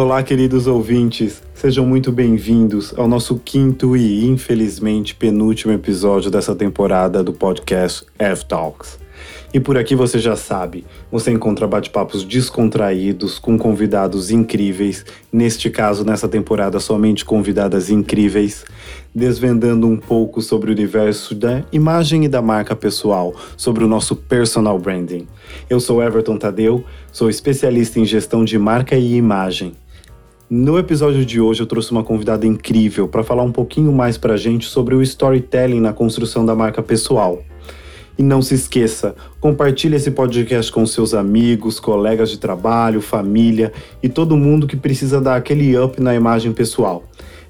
Olá, queridos ouvintes. Sejam muito bem-vindos ao nosso quinto e, infelizmente, penúltimo episódio dessa temporada do podcast F-Talks. E por aqui você já sabe, você encontra bate-papos descontraídos com convidados incríveis, neste caso, nessa temporada, somente convidadas incríveis, desvendando um pouco sobre o universo da imagem e da marca pessoal, sobre o nosso personal branding. Eu sou Everton Tadeu, sou especialista em gestão de marca e imagem. No episódio de hoje eu trouxe uma convidada incrível para falar um pouquinho mais para a gente sobre o storytelling na construção da marca pessoal. E não se esqueça, compartilhe esse podcast com seus amigos, colegas de trabalho, família e todo mundo que precisa dar aquele up na imagem pessoal.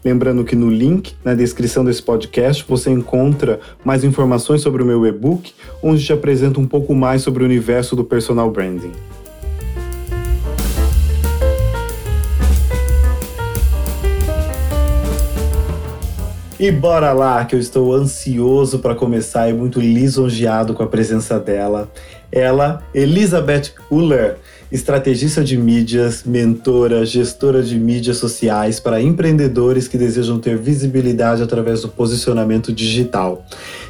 Lembrando que no link na descrição desse podcast você encontra mais informações sobre o meu e-book, onde te apresento um pouco mais sobre o universo do personal branding. E bora lá, que eu estou ansioso para começar e muito lisonjeado com a presença dela. Ela, Elizabeth Uller, estrategista de mídias, mentora, gestora de mídias sociais para empreendedores que desejam ter visibilidade através do posicionamento digital.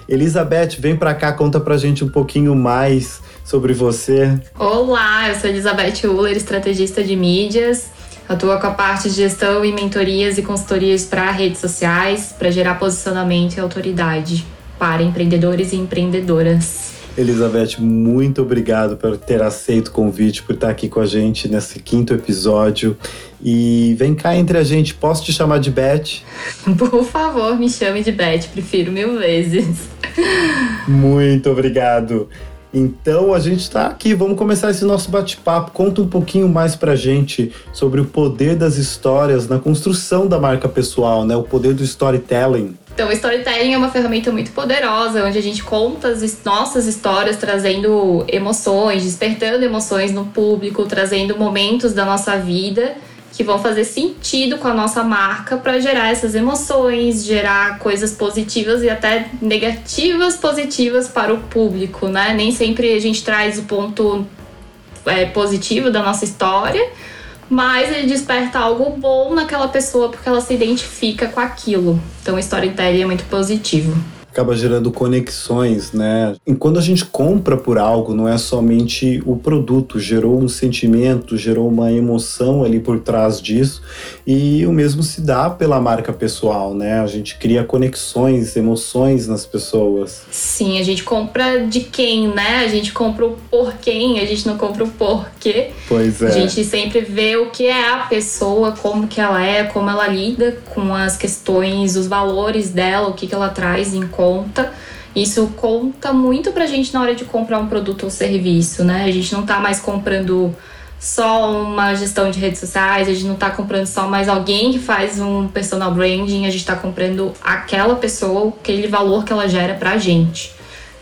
Elizabeth, vem para cá, conta pra gente um pouquinho mais sobre você. Olá, eu sou Elizabeth Uller, estrategista de mídias. Atua com a parte de gestão e mentorias e consultorias para redes sociais, para gerar posicionamento e autoridade para empreendedores e empreendedoras. Elizabeth, muito obrigado por ter aceito o convite, por estar aqui com a gente nesse quinto episódio. E vem cá entre a gente, posso te chamar de Beth? Por favor, me chame de Beth, prefiro mil vezes. Muito obrigado. Então a gente está aqui, vamos começar esse nosso bate-papo. Conta um pouquinho mais pra gente sobre o poder das histórias na construção da marca pessoal, né? O poder do storytelling. Então, o storytelling é uma ferramenta muito poderosa, onde a gente conta as nossas histórias, trazendo emoções, despertando emoções no público, trazendo momentos da nossa vida que vão fazer sentido com a nossa marca para gerar essas emoções, gerar coisas positivas e até negativas positivas para o público, né? Nem sempre a gente traz o ponto é, positivo da nossa história, mas ele desperta algo bom naquela pessoa porque ela se identifica com aquilo. Então, o storytelling é muito positivo acaba gerando conexões, né? E quando a gente compra por algo, não é somente o produto, gerou um sentimento, gerou uma emoção ali por trás disso. E o mesmo se dá pela marca pessoal, né? A gente cria conexões, emoções nas pessoas. Sim, a gente compra de quem, né? A gente compra o por quem, a gente não compra o porquê. Pois é. A gente sempre vê o que é a pessoa, como que ela é, como ela lida com as questões, os valores dela, o que, que ela traz em conta. Isso conta muito pra gente na hora de comprar um produto ou serviço, né? A gente não tá mais comprando só uma gestão de redes sociais, a gente não tá comprando só mais alguém que faz um personal branding, a gente tá comprando aquela pessoa, aquele valor que ela gera pra gente.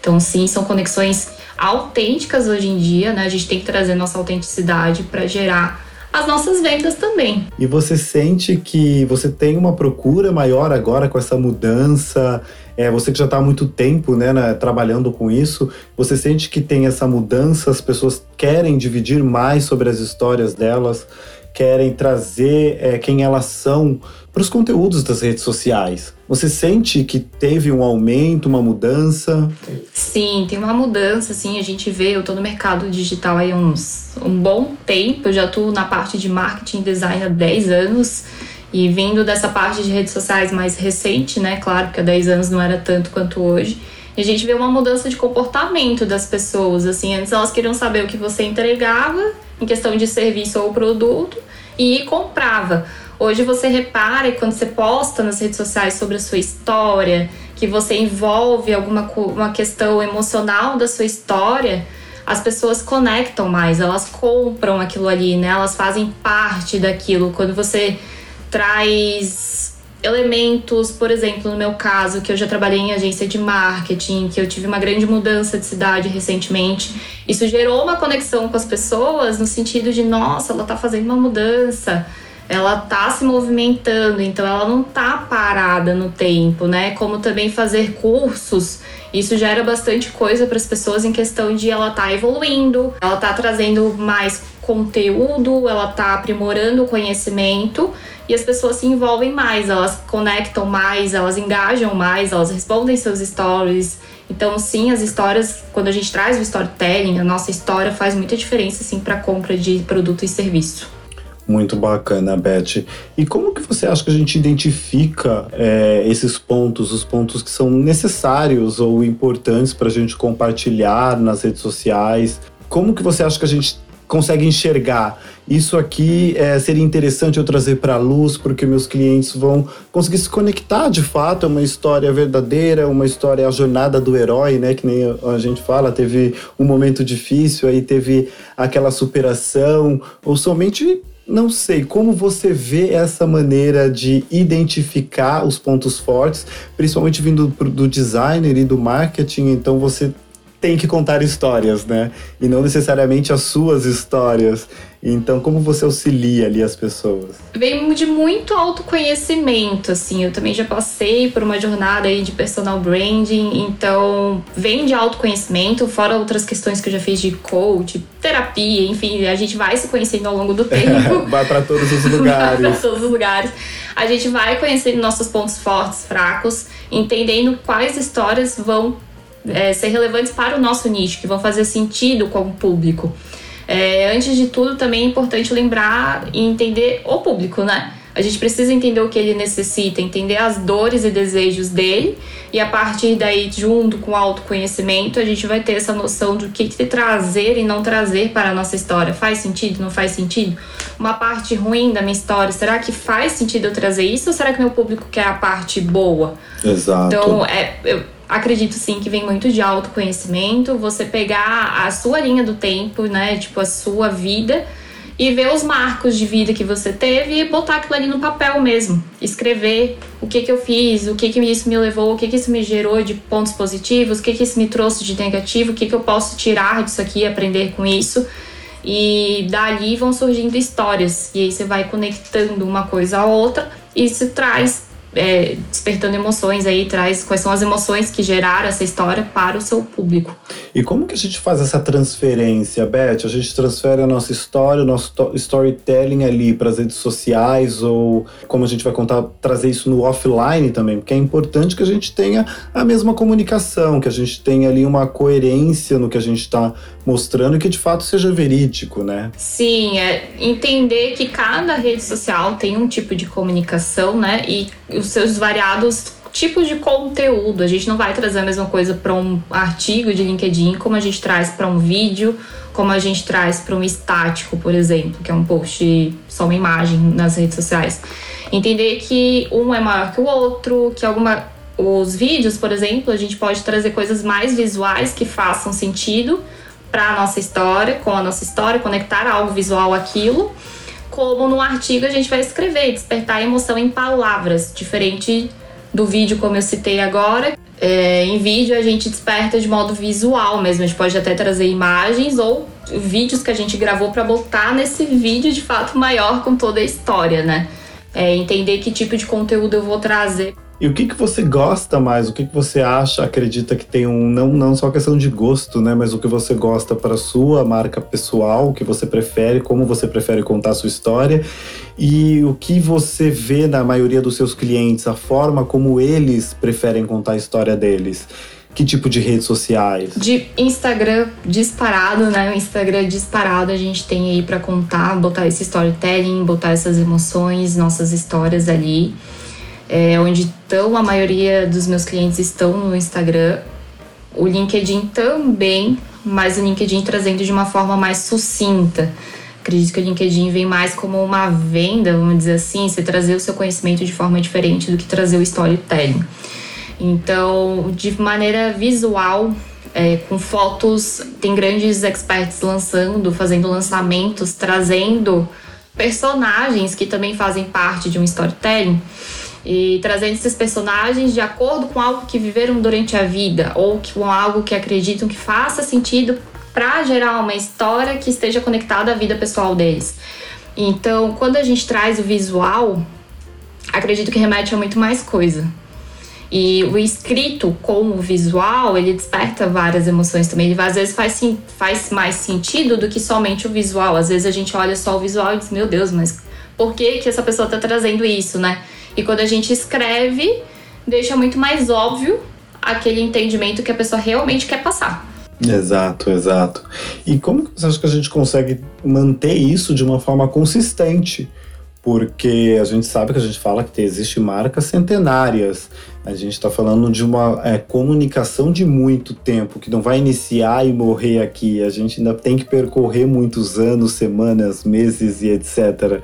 Então, sim, são conexões autênticas hoje em dia, né? A gente tem que trazer nossa autenticidade para gerar as nossas vendas também. E você sente que você tem uma procura maior agora com essa mudança? É, você que já está há muito tempo né, trabalhando com isso, você sente que tem essa mudança? As pessoas querem dividir mais sobre as histórias delas? querem trazer é, quem elas são para os conteúdos das redes sociais. Você sente que teve um aumento, uma mudança? Sim, tem uma mudança, sim. A gente vê, eu estou no mercado digital aí uns um bom tempo, eu já estou na parte de marketing design há 10 anos. E vindo dessa parte de redes sociais mais recente, né? Claro que há 10 anos não era tanto quanto hoje. E a gente vê uma mudança de comportamento das pessoas. Assim, antes elas queriam saber o que você entregava em questão de serviço ou produto e comprava. Hoje você repara quando você posta nas redes sociais sobre a sua história, que você envolve alguma uma questão emocional da sua história, as pessoas conectam mais, elas compram aquilo ali, né? Elas fazem parte daquilo. Quando você traz elementos, por exemplo, no meu caso, que eu já trabalhei em agência de marketing, que eu tive uma grande mudança de cidade recentemente, isso gerou uma conexão com as pessoas no sentido de, nossa, ela tá fazendo uma mudança. ela tá se movimentando, então ela não tá parada no tempo, né? Como também fazer cursos, isso gera bastante coisa para as pessoas em questão de ela tá evoluindo, ela tá trazendo mais conteúdo, ela tá aprimorando o conhecimento e as pessoas se envolvem mais, elas conectam mais, elas engajam mais, elas respondem seus stories. Então, sim, as histórias, quando a gente traz o storytelling, a nossa história faz muita diferença sim para compra de produto e serviço. Muito bacana, Beth. E como que você acha que a gente identifica é, esses pontos, os pontos que são necessários ou importantes para a gente compartilhar nas redes sociais? Como que você acha que a gente consegue enxergar isso aqui é, seria interessante eu trazer para a luz porque meus clientes vão conseguir se conectar de fato é uma história verdadeira uma história a jornada do herói né que nem a gente fala teve um momento difícil aí teve aquela superação ou somente não sei como você vê essa maneira de identificar os pontos fortes, principalmente vindo do designer e do marketing. Então você tem que contar histórias, né? E não necessariamente as suas histórias. Então, como você auxilia ali as pessoas? Vem de muito autoconhecimento, assim. Eu também já passei por uma jornada aí de personal branding, então vem de autoconhecimento, fora outras questões que eu já fiz de coach, terapia, enfim, a gente vai se conhecendo ao longo do tempo. vai para todos os lugares. vai para todos os lugares. A gente vai conhecendo nossos pontos fortes, fracos, entendendo quais histórias vão é, ser relevantes para o nosso nicho, que vão fazer sentido com o público. É, antes de tudo, também é importante lembrar e entender o público, né? A gente precisa entender o que ele necessita, entender as dores e desejos dele, e a partir daí, junto com o autoconhecimento, a gente vai ter essa noção do que, que trazer e não trazer para a nossa história. Faz sentido? Não faz sentido? Uma parte ruim da minha história, será que faz sentido eu trazer isso ou será que meu público quer a parte boa? Exato. Então, é, eu, acredito sim que vem muito de autoconhecimento, você pegar a sua linha do tempo, né, tipo a sua vida e ver os marcos de vida que você teve e botar aquilo ali no papel mesmo, escrever o que que eu fiz, o que que isso me levou, o que que isso me gerou de pontos positivos, o que que isso me trouxe de negativo, o que que eu posso tirar disso aqui, aprender com isso. E dali vão surgindo histórias, e aí você vai conectando uma coisa a outra, e isso traz é, despertando emoções aí, traz quais são as emoções que geraram essa história para o seu público. E como que a gente faz essa transferência, Beth? A gente transfere a nossa história, o nosso storytelling ali para as redes sociais ou como a gente vai contar, trazer isso no offline também, porque é importante que a gente tenha a mesma comunicação, que a gente tenha ali uma coerência no que a gente está mostrando e que de fato seja verídico, né? Sim, é entender que cada rede social tem um tipo de comunicação, né? E os seus variados tipos de conteúdo. A gente não vai trazer a mesma coisa para um artigo de LinkedIn como a gente traz para um vídeo, como a gente traz para um estático, por exemplo, que é um post só uma imagem nas redes sociais. Entender que um é maior que o outro, que alguma os vídeos, por exemplo, a gente pode trazer coisas mais visuais que façam sentido para a nossa história, com a nossa história, conectar algo visual àquilo como no artigo a gente vai escrever, despertar emoção em palavras, diferente do vídeo como eu citei agora. É, em vídeo a gente desperta de modo visual mesmo, a gente pode até trazer imagens ou vídeos que a gente gravou para botar nesse vídeo de fato maior com toda a história, né? É, entender que tipo de conteúdo eu vou trazer e o que, que você gosta mais? O que, que você acha, acredita que tem um. Não, não só questão de gosto, né? Mas o que você gosta para sua marca pessoal, o que você prefere, como você prefere contar a sua história. E o que você vê na maioria dos seus clientes, a forma como eles preferem contar a história deles. Que tipo de redes sociais? De Instagram disparado, né? O Instagram disparado a gente tem aí para contar, botar esse storytelling, botar essas emoções, nossas histórias ali é, onde estão a maioria dos meus clientes estão no Instagram. O LinkedIn também, mas o LinkedIn trazendo de uma forma mais sucinta. Acredito que o LinkedIn vem mais como uma venda, vamos dizer assim, você trazer o seu conhecimento de forma diferente do que trazer o storytelling. Então, de maneira visual, é, com fotos, tem grandes experts lançando, fazendo lançamentos, trazendo personagens que também fazem parte de um storytelling e trazendo esses personagens de acordo com algo que viveram durante a vida ou com algo que acreditam que faça sentido para gerar uma história que esteja conectada à vida pessoal deles. Então, quando a gente traz o visual, acredito que remete a muito mais coisa. E o escrito com o visual, ele desperta várias emoções também. Ele às vezes faz, faz mais sentido do que somente o visual. Às vezes a gente olha só o visual e diz, meu Deus, mas por que, que essa pessoa está trazendo isso, né? E quando a gente escreve, deixa muito mais óbvio aquele entendimento que a pessoa realmente quer passar. Exato, exato. E como você acha que a gente consegue manter isso de uma forma consistente? Porque a gente sabe que a gente fala que existe marcas centenárias. A gente está falando de uma é, comunicação de muito tempo, que não vai iniciar e morrer aqui. A gente ainda tem que percorrer muitos anos, semanas, meses e etc.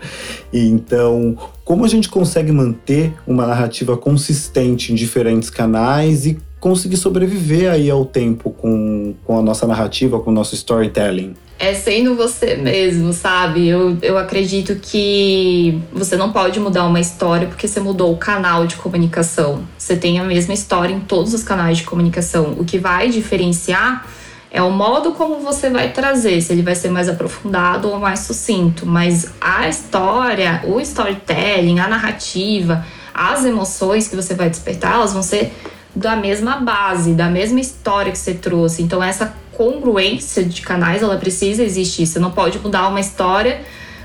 Então, como a gente consegue manter uma narrativa consistente em diferentes canais e conseguir sobreviver aí ao tempo com, com a nossa narrativa, com o nosso storytelling? É sendo você mesmo, sabe? Eu, eu acredito que você não pode mudar uma história porque você mudou o canal de comunicação. Você tem a mesma história em todos os canais de comunicação. O que vai diferenciar é o modo como você vai trazer, se ele vai ser mais aprofundado ou mais sucinto. Mas a história, o storytelling, a narrativa, as emoções que você vai despertar, elas vão ser da mesma base, da mesma história que você trouxe. Então essa congruência de canais, ela precisa existir. Você não pode mudar uma história,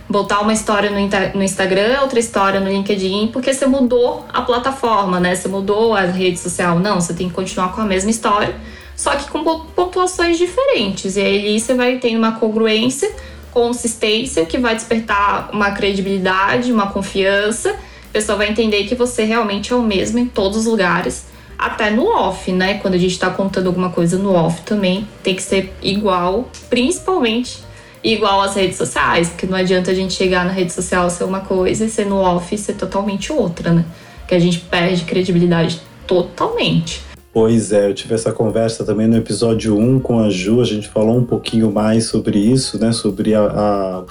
botar uma história no, Instagram, outra história no LinkedIn, porque você mudou a plataforma, né? Você mudou a rede social. Não, você tem que continuar com a mesma história, só que com pontuações diferentes. E aí você vai ter uma congruência, consistência, que vai despertar uma credibilidade, uma confiança. A pessoa vai entender que você realmente é o mesmo em todos os lugares até no off, né? Quando a gente está contando alguma coisa no off também tem que ser igual, principalmente igual às redes sociais, porque não adianta a gente chegar na rede social ser uma coisa e ser no off ser totalmente outra, né? Que a gente perde credibilidade totalmente. Pois é, eu tive essa conversa também no episódio 1 com a Ju, a gente falou um pouquinho mais sobre isso, né? Sobre a, a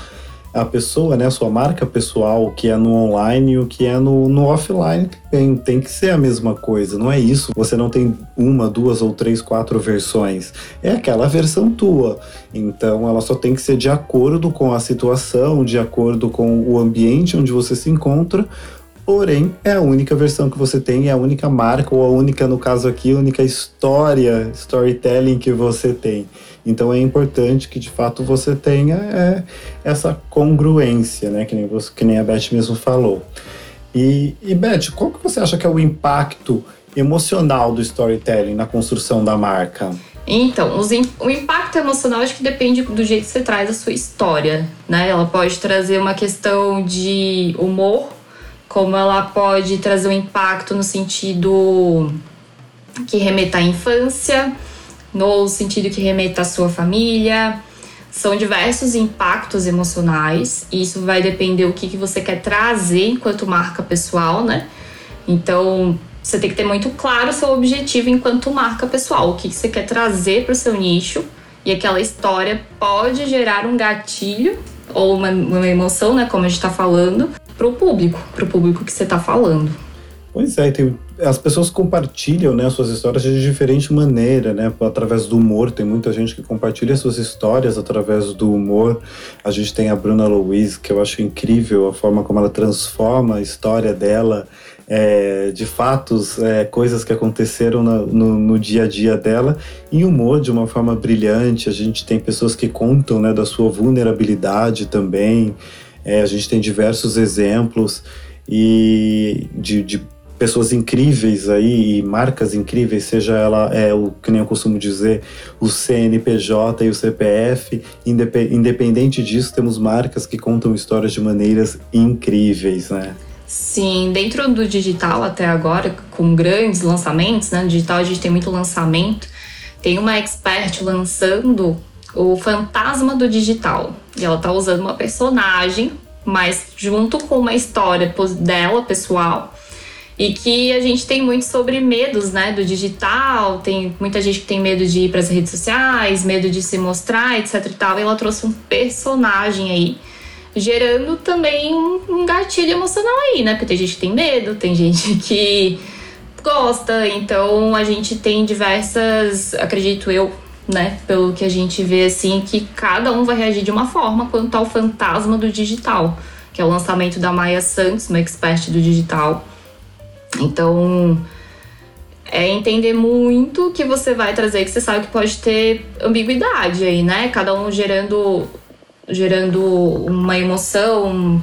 a pessoa, né, a sua marca pessoal, o que é no online e o que é no, no offline, tem, tem que ser a mesma coisa, não é isso. Você não tem uma, duas ou três, quatro versões. É aquela versão tua. Então ela só tem que ser de acordo com a situação, de acordo com o ambiente onde você se encontra. Porém, é a única versão que você tem, é a única marca, ou a única, no caso aqui, a única história, storytelling que você tem. Então é importante que de fato você tenha é, essa congruência, né? Que nem, você, que nem a Beth mesmo falou. E, e Beth, qual que você acha que é o impacto emocional do storytelling na construção da marca? Então, os, o impacto emocional acho que depende do jeito que você traz a sua história, né? Ela pode trazer uma questão de humor, como ela pode trazer um impacto no sentido que remeta à infância, no sentido que remeta à sua família. São diversos impactos emocionais, e isso vai depender o que, que você quer trazer enquanto marca pessoal, né? Então, você tem que ter muito claro o seu objetivo enquanto marca pessoal, o que, que você quer trazer para o seu nicho, e aquela história pode gerar um gatilho ou uma, uma emoção, né, como a gente está falando, para o público, para o público que você está falando. Pois é, tem, as pessoas compartilham né, suas histórias de diferente maneira, né? Através do humor. Tem muita gente que compartilha suas histórias através do humor. A gente tem a Bruna Louise, que eu acho incrível a forma como ela transforma a história dela é, de fatos, é, coisas que aconteceram no, no, no, dia a dia dela, em humor de uma forma brilhante. A gente tem pessoas que contam né, da sua vulnerabilidade também. É, a gente tem diversos exemplos e de, de pessoas incríveis aí, marcas incríveis, seja ela é o que nem eu costumo dizer, o CNPJ e o CPF, independente disso, temos marcas que contam histórias de maneiras incríveis, né? Sim, dentro do digital até agora, com grandes lançamentos, né? No digital a gente tem muito lançamento. Tem uma expert lançando o Fantasma do Digital. E ela tá usando uma personagem, mas junto com uma história dela, pessoal, e que a gente tem muito sobre medos, né, do digital, tem muita gente que tem medo de ir para as redes sociais, medo de se mostrar, etc e tal, e ela trouxe um personagem aí, gerando também um gatilho emocional aí, né, porque tem gente que tem medo, tem gente que gosta, então a gente tem diversas, acredito eu, né? Pelo que a gente vê assim, que cada um vai reagir de uma forma quanto ao fantasma do digital, que é o lançamento da Maia Santos, uma expert do digital. Então, é entender muito que você vai trazer, que você sabe que pode ter ambiguidade aí, né? Cada um gerando, gerando uma emoção,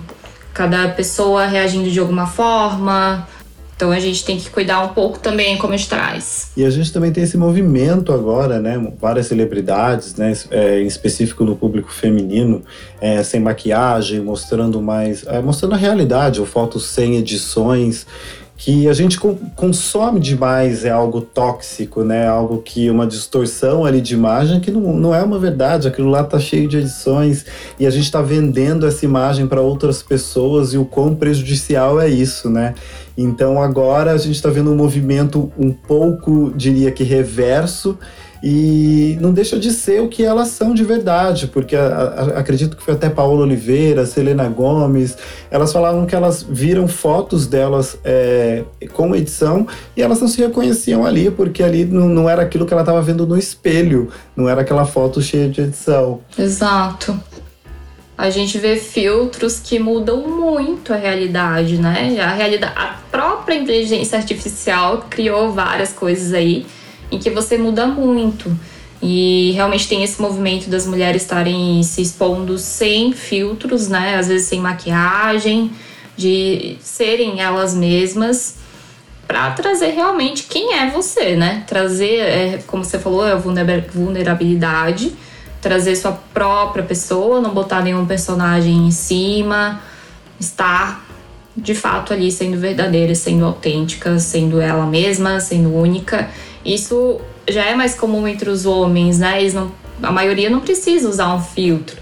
cada pessoa reagindo de alguma forma. Então a gente tem que cuidar um pouco também como a gente traz. E a gente também tem esse movimento agora, né? Várias celebridades, né? É, em específico no público feminino, é, sem maquiagem, mostrando mais. É, mostrando a realidade, ou fotos sem edições que a gente consome demais é algo tóxico, né? Algo que uma distorção ali de imagem que não, não é uma verdade. Aquilo lá tá cheio de edições e a gente está vendendo essa imagem para outras pessoas e o quão prejudicial é isso, né? Então agora a gente está vendo um movimento um pouco, diria que reverso e não deixa de ser o que elas são de verdade, porque a, a, acredito que foi até Paola Oliveira, Selena Gomes, elas falavam que elas viram fotos delas é, com edição e elas não se reconheciam ali, porque ali não, não era aquilo que ela estava vendo no espelho, não era aquela foto cheia de edição. Exato. A gente vê filtros que mudam muito a realidade, né? A realidade, a própria inteligência artificial criou várias coisas aí em que você muda muito. E realmente tem esse movimento das mulheres estarem se expondo sem filtros, né? Às vezes sem maquiagem, de serem elas mesmas, para trazer realmente quem é você, né? Trazer, é, como você falou, a vulnerabilidade, trazer sua própria pessoa, não botar nenhum personagem em cima, estar de fato ali sendo verdadeira, sendo autêntica, sendo ela mesma, sendo única isso já é mais comum entre os homens, né? Eles não, a maioria não precisa usar um filtro.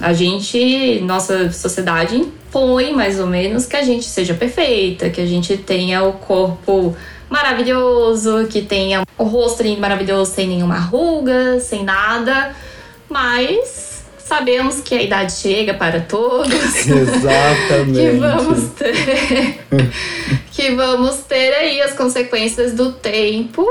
A gente, nossa sociedade impõe mais ou menos que a gente seja perfeita, que a gente tenha o corpo maravilhoso, que tenha o rosto lindo, maravilhoso, sem nenhuma ruga, sem nada. Mas sabemos que a idade chega para todos. Exatamente. que vamos ter que vamos ter aí as consequências do tempo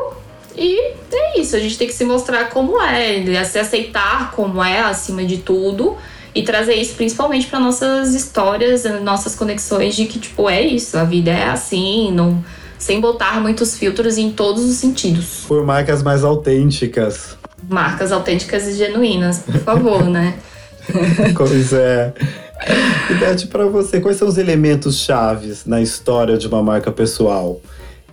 e é isso, a gente tem que se mostrar como é, né? se aceitar como é acima de tudo e trazer isso principalmente para nossas histórias, nossas conexões de que tipo é isso, a vida é assim, não sem botar muitos filtros em todos os sentidos. Por marcas mais autênticas. Marcas autênticas e genuínas, por favor, né? pois é. E Beth, para você, quais são os elementos chaves na história de uma marca pessoal?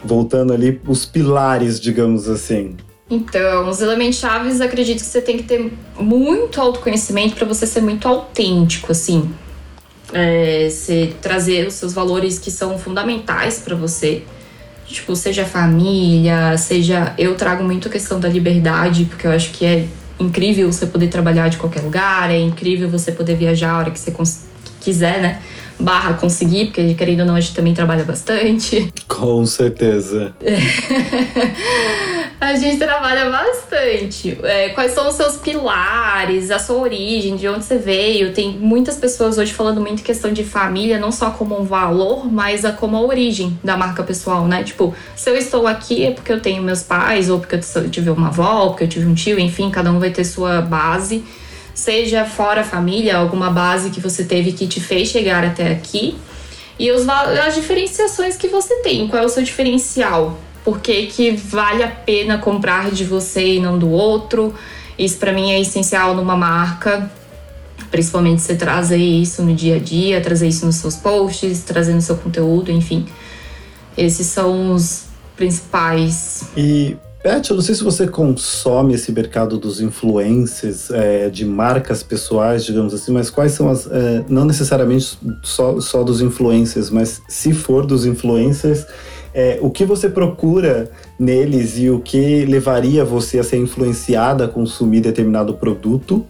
voltando ali os pilares, digamos assim. Então, os elementos chaves, acredito que você tem que ter muito autoconhecimento para você ser muito autêntico, assim. É, você trazer os seus valores que são fundamentais para você. Tipo, seja família, seja. Eu trago muito a questão da liberdade, porque eu acho que é incrível você poder trabalhar de qualquer lugar, é incrível você poder viajar a hora que você quiser, né? barra conseguir, porque querendo ou não, a gente também trabalha bastante. Com certeza. a gente trabalha bastante. É, quais são os seus pilares, a sua origem, de onde você veio? Tem muitas pessoas hoje falando muito questão de família, não só como um valor, mas a, como a origem da marca pessoal, né? Tipo, se eu estou aqui é porque eu tenho meus pais, ou porque eu tive uma avó, ou porque eu tive um tio, enfim, cada um vai ter sua base seja fora família, alguma base que você teve que te fez chegar até aqui, e os, as diferenciações que você tem, qual é o seu diferencial, por que, que vale a pena comprar de você e não do outro. Isso para mim é essencial numa marca, principalmente você trazer isso no dia a dia, trazer isso nos seus posts, trazer no seu conteúdo, enfim. Esses são os principais. E Beth, eu não sei se você consome esse mercado dos influencers, é, de marcas pessoais, digamos assim, mas quais são as. É, não necessariamente só, só dos influencers, mas se for dos influencers, é, o que você procura neles e o que levaria você a ser influenciada a consumir determinado produto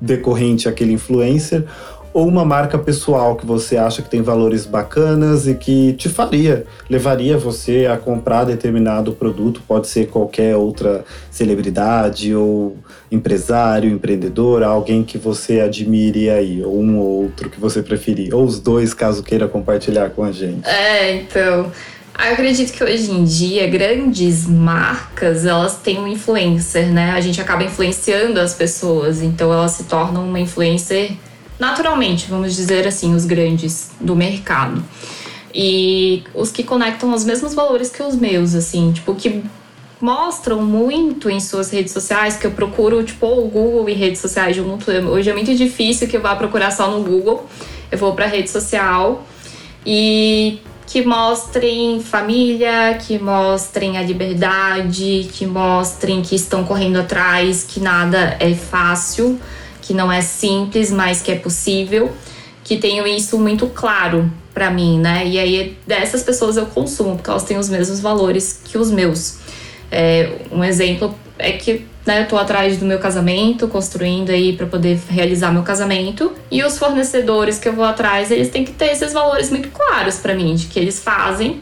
decorrente àquele influencer? ou uma marca pessoal que você acha que tem valores bacanas e que te faria, levaria você a comprar determinado produto, pode ser qualquer outra celebridade ou empresário, empreendedor, alguém que você admire aí, ou um ou outro que você preferir, ou os dois, caso queira compartilhar com a gente. É, então, Eu acredito que hoje em dia grandes marcas elas têm um influencer, né? A gente acaba influenciando as pessoas, então elas se tornam uma influencer naturalmente, vamos dizer assim, os grandes do mercado. E os que conectam os mesmos valores que os meus, assim, tipo, que mostram muito em suas redes sociais, que eu procuro, tipo, o Google e redes sociais junto. Hoje é muito difícil que eu vá procurar só no Google. Eu vou para rede social e que mostrem família, que mostrem a liberdade, que mostrem que estão correndo atrás, que nada é fácil, que não é simples, mas que é possível, que tenham isso muito claro para mim, né? E aí dessas pessoas eu consumo, porque elas têm os mesmos valores que os meus. É, um exemplo é que né, eu tô atrás do meu casamento, construindo aí para poder realizar meu casamento. E os fornecedores que eu vou atrás, eles têm que ter esses valores muito claros para mim, de que eles fazem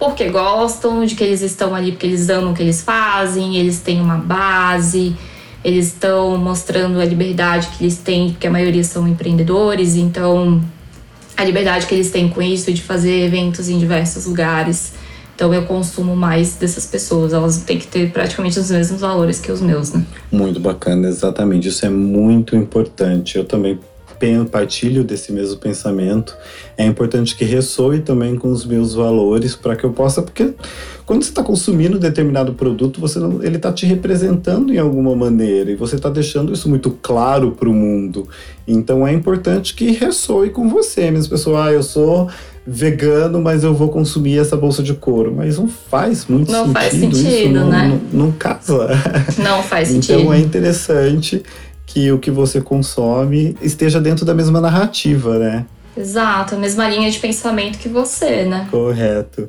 porque gostam, de que eles estão ali porque eles amam o que eles fazem, eles têm uma base, eles estão mostrando a liberdade que eles têm, porque a maioria são empreendedores, então a liberdade que eles têm com isso de fazer eventos em diversos lugares. Então eu consumo mais dessas pessoas. Elas têm que ter praticamente os mesmos valores que os meus, né? Muito bacana, exatamente. Isso é muito importante. Eu também partilho desse mesmo pensamento. É importante que ressoe também com os meus valores para que eu possa, porque quando você está consumindo determinado produto, você não, ele está te representando em alguma maneira e você está deixando isso muito claro para o mundo. Então é importante que ressoe com você, mesmo pessoal. Ah, eu sou vegano, mas eu vou consumir essa bolsa de couro. Mas não faz muito não sentido. Faz sentido isso não, né? não, não casa. Não faz então, sentido. Então é interessante que o que você consome esteja dentro da mesma narrativa, né? Exato, a mesma linha de pensamento que você, né? Correto.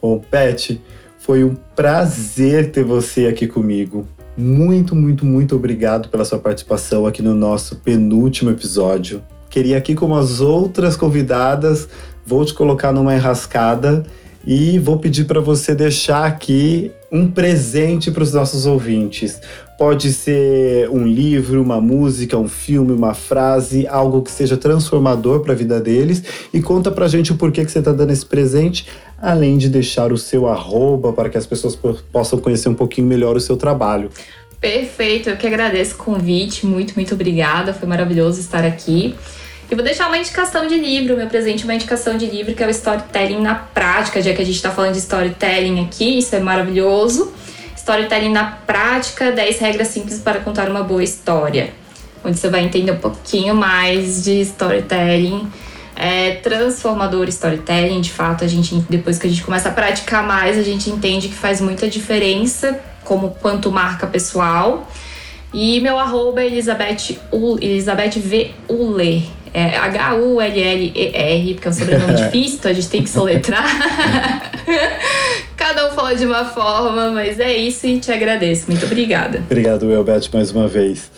Bom, Pet, foi um prazer ter você aqui comigo. Muito, muito, muito obrigado pela sua participação aqui no nosso penúltimo episódio. Queria aqui, como as outras convidadas, vou te colocar numa enrascada e vou pedir para você deixar aqui um presente para os nossos ouvintes. Pode ser um livro, uma música, um filme, uma frase, algo que seja transformador para a vida deles. E conta para a gente o porquê que você está dando esse presente, além de deixar o seu arroba para que as pessoas possam conhecer um pouquinho melhor o seu trabalho. Perfeito, eu que agradeço o convite, muito, muito obrigada, foi maravilhoso estar aqui. E vou deixar uma indicação de livro, meu presente, uma indicação de livro que é o Storytelling na Prática, já que a gente está falando de storytelling aqui, isso é maravilhoso. Storytelling na Prática, 10 regras simples para contar uma boa história. Onde você vai entender um pouquinho mais de storytelling. É transformador storytelling, de fato, a gente depois que a gente começa a praticar mais, a gente entende que faz muita diferença como quanto marca pessoal. E meu arroba é Elizabeth, Elizabeth V. Uller. É H-U-L-L-E-R, porque é um sobrenome difícil, então a gente tem que soletrar. Cada um fala de uma forma, mas é isso e te agradeço. Muito obrigada. Obrigado, Elbert, mais uma vez.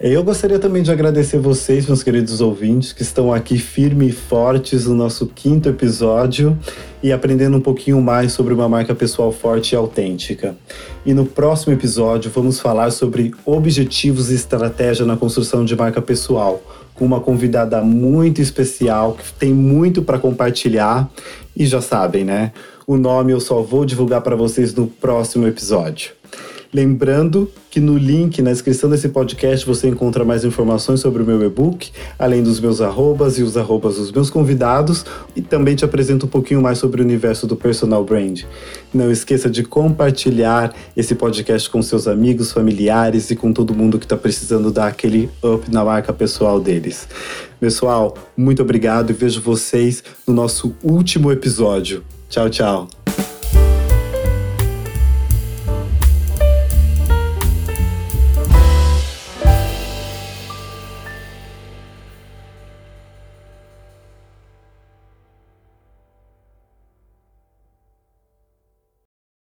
Eu gostaria também de agradecer vocês, meus queridos ouvintes, que estão aqui firmes e fortes no nosso quinto episódio e aprendendo um pouquinho mais sobre uma marca pessoal forte e autêntica. E no próximo episódio vamos falar sobre objetivos e estratégia na construção de marca pessoal com uma convidada muito especial que tem muito para compartilhar e já sabem, né? O nome eu só vou divulgar para vocês no próximo episódio. Lembrando que no link na descrição desse podcast você encontra mais informações sobre o meu e-book, além dos meus arrobas e os arrobas dos meus convidados, e também te apresento um pouquinho mais sobre o universo do personal brand. Não esqueça de compartilhar esse podcast com seus amigos, familiares e com todo mundo que está precisando dar aquele up na marca pessoal deles. Pessoal, muito obrigado e vejo vocês no nosso último episódio. Tchau, tchau.